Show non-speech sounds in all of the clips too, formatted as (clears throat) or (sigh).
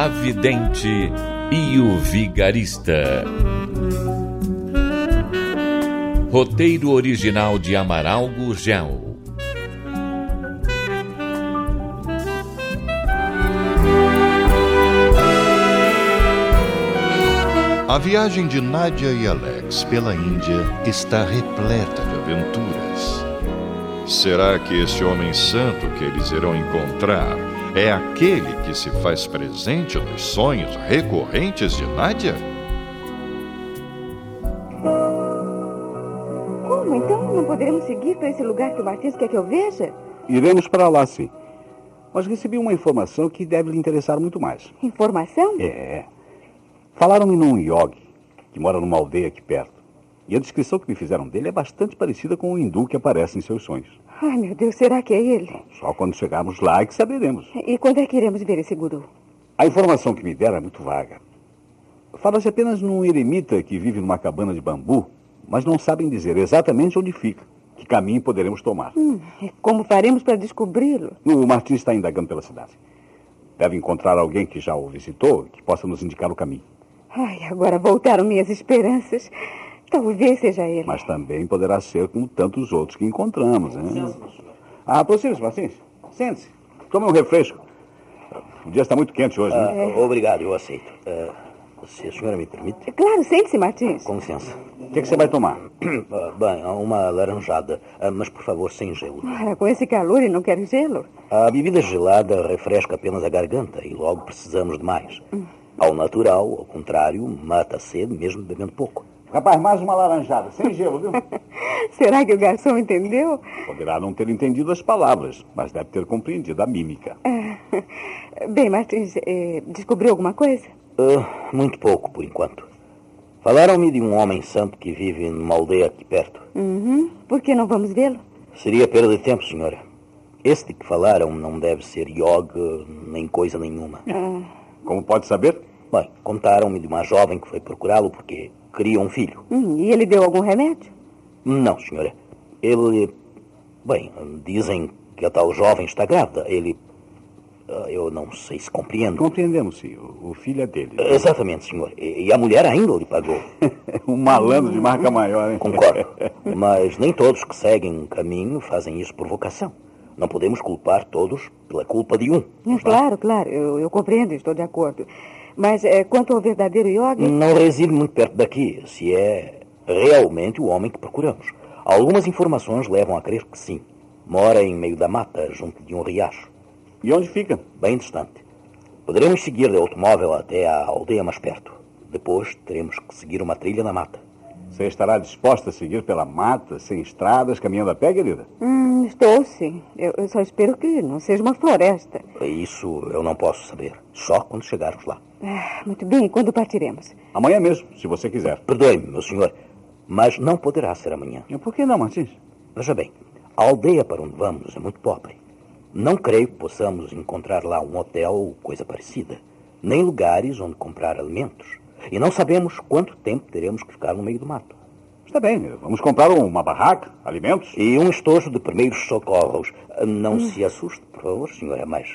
A Vidente e o Vigarista. Roteiro original de Amaral Gurgel. A viagem de Nadia e Alex pela Índia está repleta de aventuras. Será que esse homem santo que eles irão encontrar é aquele que se faz presente nos sonhos recorrentes de Nádia? Como? Então não poderemos seguir para esse lugar que o Martins quer que eu veja? Iremos para lá, sim. Mas recebi uma informação que deve lhe interessar muito mais. Informação? É. Falaram-me num yogi que mora numa aldeia aqui perto. E a descrição que me fizeram dele é bastante parecida com o hindu que aparece em seus sonhos. Ai, meu Deus, será que é ele? Só quando chegarmos lá é que saberemos. E quando é que iremos ver esse guru? A informação que me deram é muito vaga. Fala-se apenas num eremita que vive numa cabana de bambu, mas não sabem dizer exatamente onde fica, que caminho poderemos tomar. Hum, e como faremos para descobri-lo? O Martins está indagando pela cidade. Deve encontrar alguém que já o visitou, que possa nos indicar o caminho. Ai, agora voltaram minhas esperanças. Talvez seja ele. Mas também poderá ser como tantos outros que encontramos, né? Ah, aproxime-se, Martins. Sente-se. Tome um refresco. O dia está muito quente hoje, né? Ah, Obrigado, eu aceito. Ah, se a senhora me permite. Claro, sente-se, Martins. Com licença. O que, é que você vai tomar? (clears throat) Ah, bem, uma laranjada, ah, mas por favor, sem gelo. Ora, com esse calor e não quer gelo? A bebida gelada refresca apenas a garganta e logo precisamos de mais. Ao natural, ao contrário, mata a sede mesmo bebendo pouco. Rapaz, mais uma laranjada, sem gelo, viu? (laughs) Será que o garçom entendeu? Poderá não ter entendido as palavras, mas deve ter compreendido a mímica. (laughs) Bem, Martins, eh, descobriu alguma coisa? Ah, muito pouco, por enquanto. Falaram-me de um homem santo que vive numa aldeia aqui perto. Uhum. Por que não vamos vê-lo? Seria perda de tempo, senhora. Este que falaram não deve ser yoga nem coisa nenhuma. Como pode saber? Bem, contaram-me de uma jovem que foi procurá-lo porque queria um filho. Hum, e ele deu algum remédio? Não, senhora. Ele. Bem, dizem que a tal jovem está grávida. Ele. ah, Eu não sei se compreendo. Compreendemos, sim. O, o filho é dele. Exatamente, senhor. E, e a mulher ainda lhe pagou. (laughs) um malandro de marca maior, hein? Concordo. Mas nem todos que seguem um caminho fazem isso por vocação. Não podemos culpar todos pela culpa de um. Hum, Claro, claro, eu, eu compreendo, estou de acordo. Mas eh, quanto ao verdadeiro yoga, Não reside muito perto daqui, se é realmente o homem que procuramos. Algumas informações levam a crer que sim. Mora em meio da mata, junto de um riacho. E onde fica? Bem distante. Poderemos seguir de automóvel até a aldeia mais perto. Depois teremos que seguir uma trilha na mata. Você estará disposta a seguir pela mata, sem estradas, caminhando a pé, querida? hum, estou sim. Eu, eu só espero que não seja uma floresta. Isso eu não posso saber. Só quando chegarmos lá. Ah, muito bem, quando partiremos? Amanhã mesmo, se você quiser. Perdoe-me, meu senhor, mas não poderá ser amanhã. E por que não, Martins? Veja bem, a aldeia para onde vamos é muito pobre. Não creio que possamos encontrar lá um hotel ou coisa parecida, nem lugares onde comprar alimentos. E não sabemos quanto tempo teremos que ficar no meio do mato. Está bem, vamos comprar uma barraca, alimentos. E um estojo de primeiros socorros. Não se assuste, por favor, senhora, mas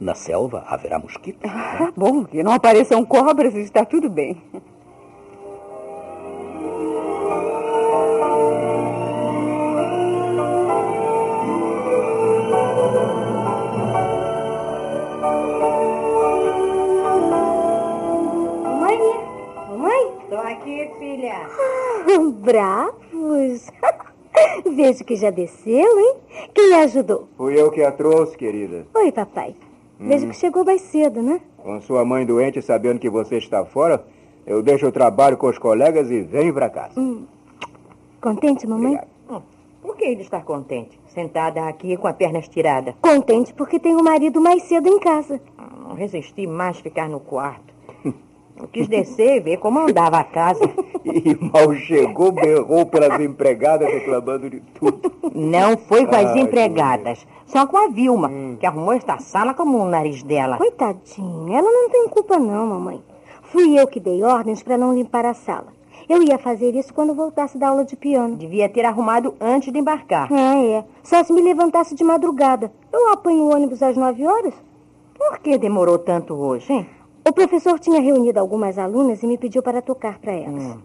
na selva haverá mosquitos. Ah, bom, que não apareçam cobras, está tudo bem. Bravos! (laughs) Vejo que já desceu, hein? Quem a ajudou? Fui eu que a trouxe, querida. Oi, papai. Vejo que chegou mais cedo, né? Com sua mãe doente, sabendo que você está fora, eu deixo o trabalho com os colegas e venho para casa. Contente, mamãe? Obrigado. Por que ele está contente? Sentada aqui com a perna estirada. Contente porque tem o marido mais cedo em casa. resisti mais ficar no quarto. Eu quis descer e ver como andava a casa. (laughs) E mal chegou, berrou pelas empregadas reclamando de tudo. Não foi com as Ai, empregadas, só com a Vilma, que arrumou esta sala como o nariz dela. Coitadinha, ela não tem culpa não, mamãe. Fui eu que dei ordens para não limpar a sala. Eu ia fazer isso quando voltasse da aula de piano. Devia ter arrumado antes de embarcar. Ah, é. Só se me levantasse de madrugada. Eu apanho o ônibus às nove horas. Por que demorou tanto hoje, hein? O professor tinha reunido algumas alunas e me pediu para tocar para elas. Hum.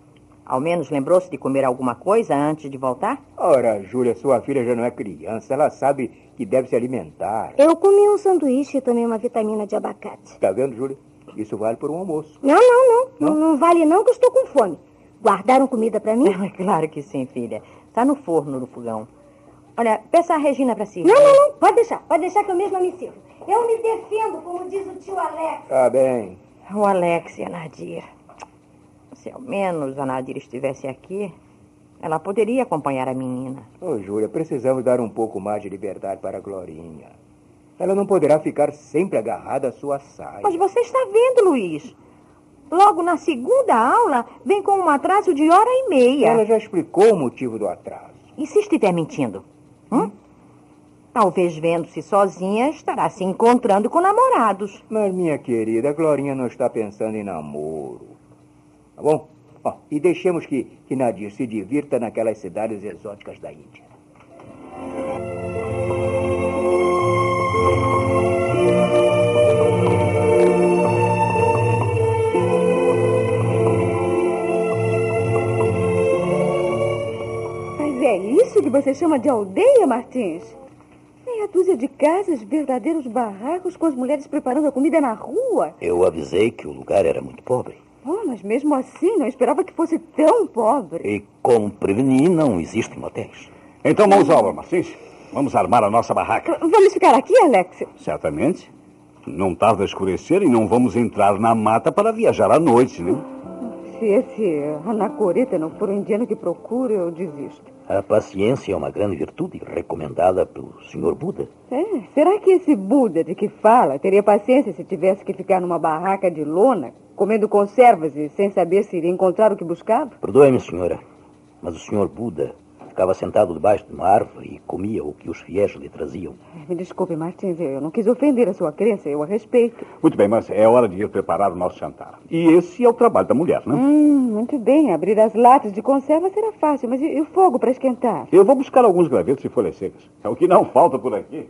Ao menos lembrou-se de comer alguma coisa antes de voltar? Ora, Júlia, sua filha já não é criança. Ela sabe que deve se alimentar. Eu comi um sanduíche e tomei uma vitamina de abacate. Tá vendo, Júlia? Isso vale por um almoço. Não, não, não. Não, não vale não que eu estou com fome. Guardaram comida para mim? (laughs) claro que sim, filha. Está no forno, no fogão. Olha, peça a Regina para servir. Não, não, não. Pode deixar. Pode deixar que eu mesma me sirvo. Eu me defendo, como diz o tio Alex. Tá bem. O Alex e a Nadir. Se ao menos a Nadir estivesse aqui, ela poderia acompanhar a menina. Ô, Júlia, precisamos dar um pouco mais de liberdade para a Glorinha. Ela não poderá ficar sempre agarrada à sua saia. Mas você está vendo, Luiz? Logo na segunda aula, vem com um atraso de hora e meia. Ela já explicou o motivo do atraso. E se estiver mentindo? Hum? Talvez vendo-se sozinha, estará se encontrando com namorados. Mas, minha querida, a Glorinha não está pensando em namoro. Tá bom? E deixemos que, que Nadir se divirta naquelas cidades exóticas da Índia. Você chama de aldeia, Martins? Meia dúzia de casas, verdadeiros barracos com as mulheres preparando a comida na rua. Eu avisei que o lugar era muito pobre. Oh, mas mesmo assim, não esperava que fosse tão pobre. E como preveni, não existem motéis. Então vamos à obra, Martins. Vamos armar a nossa barraca. Vamos ficar aqui, Alex? Certamente. Não tarda a escurecer e não vamos entrar na mata para viajar à noite, né? Se esse anacoreta não for o indiano que procura, eu desisto. A paciência é uma grande virtude recomendada pelo Sr. Buda. É, será que esse Buda de que fala teria paciência se tivesse que ficar numa barraca de lona, comendo conservas e sem saber se iria encontrar o que buscava? Perdoe-me, senhora, mas o Sr. Buda ficava sentado debaixo de uma árvore e comia o que os fiéis lhe traziam. Me desculpe, Martins, eu não quis ofender a sua crença, eu a respeito. Muito bem, mas é hora de ir preparar o nosso jantar. E esse é o trabalho da mulher, né? Hum, muito bem, abrir as latas de conserva será fácil, mas e, e o fogo para esquentar? Eu vou buscar alguns gravetos e folhas secas. É o que não falta por aqui.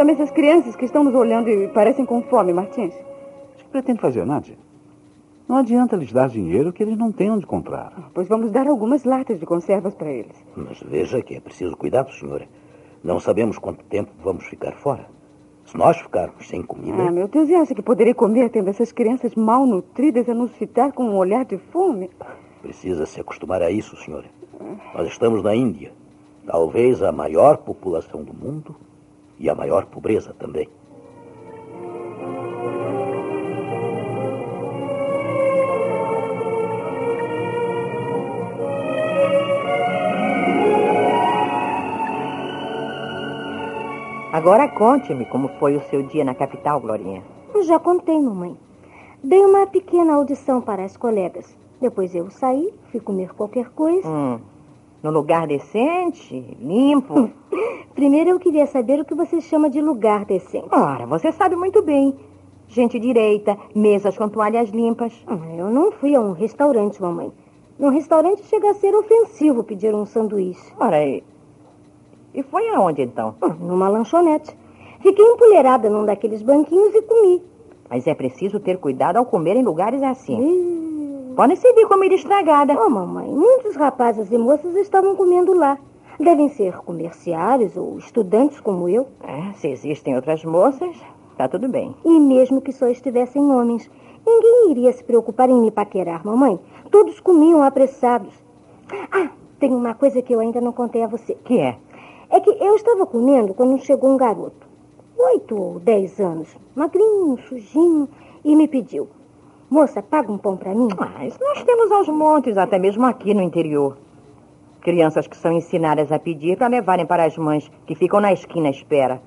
Chame essas crianças que estão nos olhando e parecem com fome, Martins. O que pretende fazer, Nádia? Não adianta lhes dar dinheiro que eles não têm onde comprar. Pois vamos dar algumas latas de conservas para eles. Mas veja que é preciso cuidado, senhora. Não sabemos quanto tempo vamos ficar fora. Se nós ficarmos sem comida. Ah, meu Deus, e acha que poderei comer tendo essas crianças mal nutridas a nos fitar com um olhar de fome? Precisa se acostumar a isso, senhora. Nós estamos na Índia. Talvez a maior população do mundo e a maior pobreza também. Agora conte-me como foi o seu dia na capital, Glorinha. Eu já contei, mamãe. Dei uma pequena audição para as colegas. Depois eu saí, fui comer qualquer coisa. Hum, no lugar decente, limpo. (laughs) Primeiro eu queria saber o que você chama de lugar decente. Ora, você sabe muito bem. Gente direita, mesas com toalhas limpas. Ah, Eu não fui a um restaurante, mamãe. Num restaurante chega a ser ofensivo pedir um sanduíche. Ora, e, e foi aonde então? Ah, Numa lanchonete. Fiquei empolheirada num daqueles banquinhos e comi. Mas é preciso ter cuidado ao comer em lugares assim. Podem se vir comida estragada. Oh, mamãe, muitos rapazes e moças estavam comendo lá. Devem ser comerciários ou estudantes como eu. É, se existem outras moças, tá tudo bem. E mesmo que só estivessem homens, ninguém iria se preocupar em me paquerar, mamãe. Todos comiam apressados. Ah, tem uma coisa que eu ainda não contei a você. Que é? É que eu estava comendo quando chegou um garoto. Oito ou dez anos, magrinho, sujinho, e me pediu. Moça, paga um pão para mim? Ah, isso nós temos aos montes, até mesmo aqui no interior. Crianças que são ensinadas a pedir para levarem para as mães, que ficam na esquina à espera.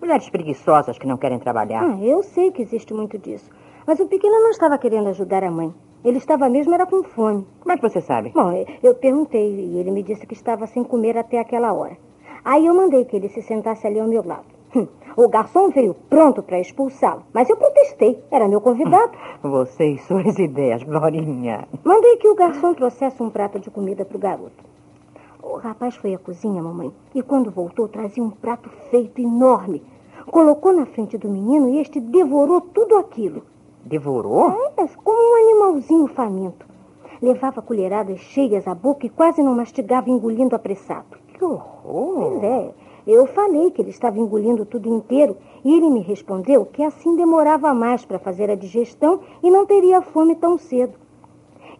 Mulheres preguiçosas que não querem trabalhar. Ah, eu sei que existe muito disso. Mas o pequeno não estava querendo ajudar a mãe. Ele estava mesmo era com fome. Como é que você sabe? Bom, eu perguntei e ele me disse que estava sem comer até aquela hora. Aí eu mandei que ele se sentasse ali ao meu lado. (laughs) O garçom veio pronto para expulsá-lo, mas eu protestei. Era meu convidado. (laughs) Você e suas ideias, Glorinha. Mandei que o garçom trouxesse um prato de comida para o garoto. O rapaz foi à cozinha, mamãe, e quando voltou trazia um prato feito enorme. Colocou na frente do menino e este devorou tudo aquilo. Devorou? É, como um animalzinho faminto. Levava colheradas cheias à boca e quase não mastigava engolindo apressado. Que horror! Pois é. Eu falei que ele estava engolindo tudo inteiro e ele me respondeu que assim demorava mais para fazer a digestão e não teria fome tão cedo.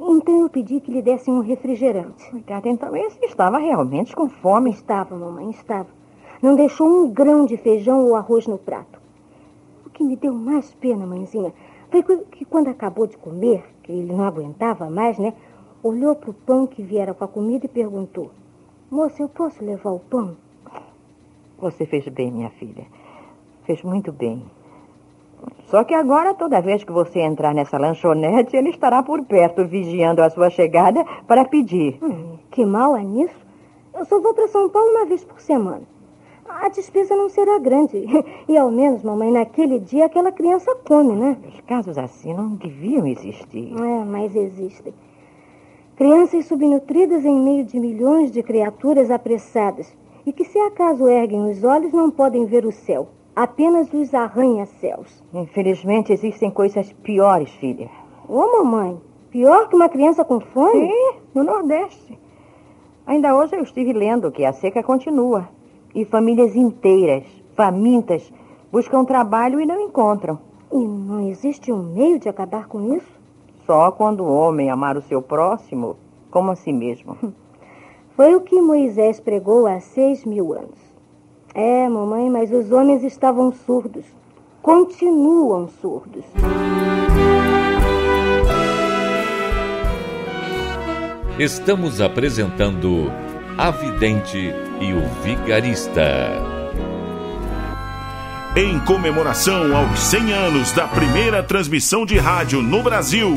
Então eu pedi que lhe dessem um refrigerante. Coitada, então esse estava realmente com fome. Estava, mamãe, estava. Não deixou um grão de feijão ou arroz no prato. O que me deu mais pena, mãezinha, foi que quando acabou de comer, que ele não aguentava mais, né? Olhou para o pão que viera com a comida e perguntou: Moça, eu posso levar o pão? Você fez bem, minha filha. Fez muito bem. Só que agora, toda vez que você entrar nessa lanchonete, ele estará por perto, vigiando a sua chegada para pedir. Hum, que mal é nisso? Eu só vou para São Paulo uma vez por semana. A despesa não será grande. E ao menos, mamãe, naquele dia aquela criança come, né? Os casos assim não deviam existir. É, mas existem. Crianças subnutridas em meio de milhões de criaturas apressadas e que, se acaso erguem os olhos, não podem ver o céu apenas os arranha-céus. Infelizmente, existem coisas piores, filha. Ô, mamãe, pior que uma criança com fome? Sim, no Nordeste. Ainda hoje eu estive lendo que a seca continua. E famílias inteiras, famintas, buscam trabalho e não encontram. E não existe um meio de acabar com isso? Só quando o homem amar o seu próximo como a si mesmo. (laughs) Foi o que Moisés pregou há seis mil anos. É, mamãe, mas os homens estavam surdos. Continuam surdos. Estamos apresentando A Vidente e o Vigarista. Em comemoração aos 100 anos da primeira transmissão de rádio no Brasil,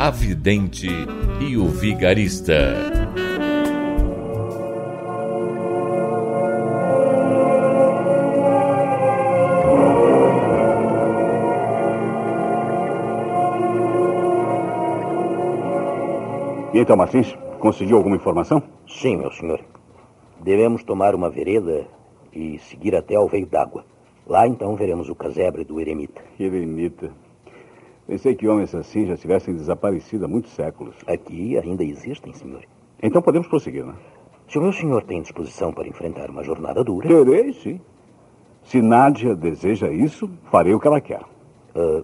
A Vidente e o Vigarista. E então, Martins, conseguiu alguma informação? Sim, meu senhor. Devemos tomar uma vereda e seguir até ao veio d'água. Lá então veremos o casebre do eremita. Eremita. Pensei que homens assim já tivessem desaparecido há muitos séculos. Aqui ainda existem, senhor. Então podemos prosseguir, né? Se o meu senhor tem disposição para enfrentar uma jornada dura. Terei, sim. Se Nádia deseja isso, farei o que ela quer. Uh,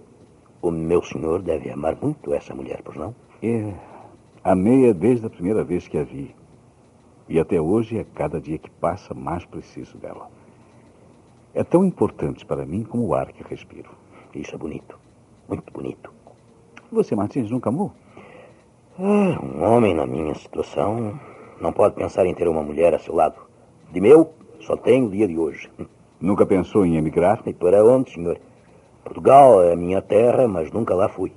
o meu senhor deve amar muito essa mulher, por não? É. Amei-a desde a primeira vez que a vi. E até hoje, a é cada dia que passa, mais preciso dela. É tão importante para mim como o ar que respiro. Isso é bonito. Muito bonito. Você, Martins, nunca amou? Ah, um homem na minha situação não pode pensar em ter uma mulher a seu lado. De meu, só tenho o dia de hoje. Nunca pensou em emigrar? E para onde, senhor? Portugal é a minha terra, mas nunca lá fui.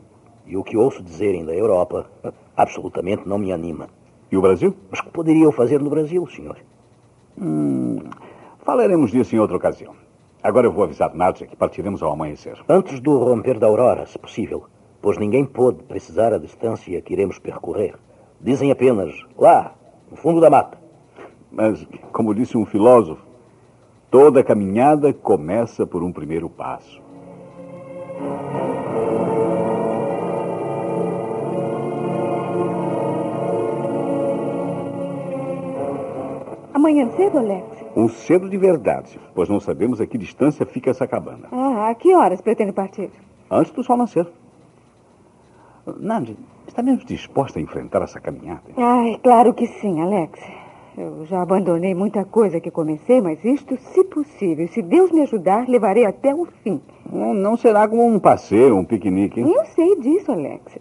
E o que ouço dizerem da Europa absolutamente não me anima. E o Brasil? Mas o que poderia eu fazer no Brasil, senhor? Hum, falaremos disso em outra ocasião. Agora eu vou avisar Nadia que partiremos ao amanhecer. Antes do romper da aurora, se possível, pois ninguém pôde precisar a distância que iremos percorrer. Dizem apenas lá, no fundo da mata. Mas, como disse um filósofo, toda caminhada começa por um primeiro passo. Amanhã cedo, Alex, um cedo de verdade, pois não sabemos a que distância fica essa cabana. Ah, a que horas pretende partir? Antes do sol nascer. Nandi, está mesmo disposta a enfrentar essa caminhada? Ai, claro que sim, Alex. Eu já abandonei muita coisa que comecei, mas isto, se possível, se Deus me ajudar, levarei até o fim. Não, não será como um passeio, um piquenique. Hein? Eu sei disso, Alex.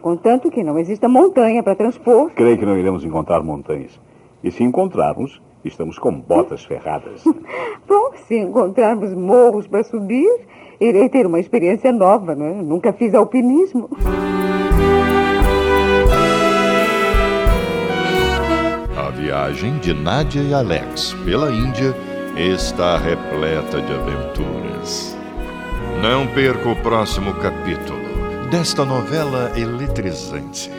Contanto que não exista montanha para transpor. Creio que não iremos encontrar montanhas. E se encontrarmos, estamos com botas ferradas. (laughs) Bom, se encontrarmos morros para subir, irei ter uma experiência nova, né? Nunca fiz alpinismo. A viagem de Nádia e Alex pela Índia está repleta de aventuras. Não perca o próximo capítulo desta novela eletrizante.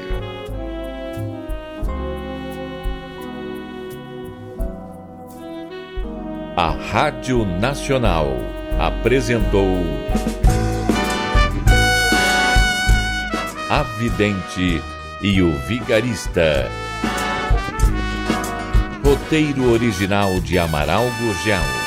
A Rádio Nacional apresentou A Vidente e o Vigarista. Roteiro original de Amaral Gurgel.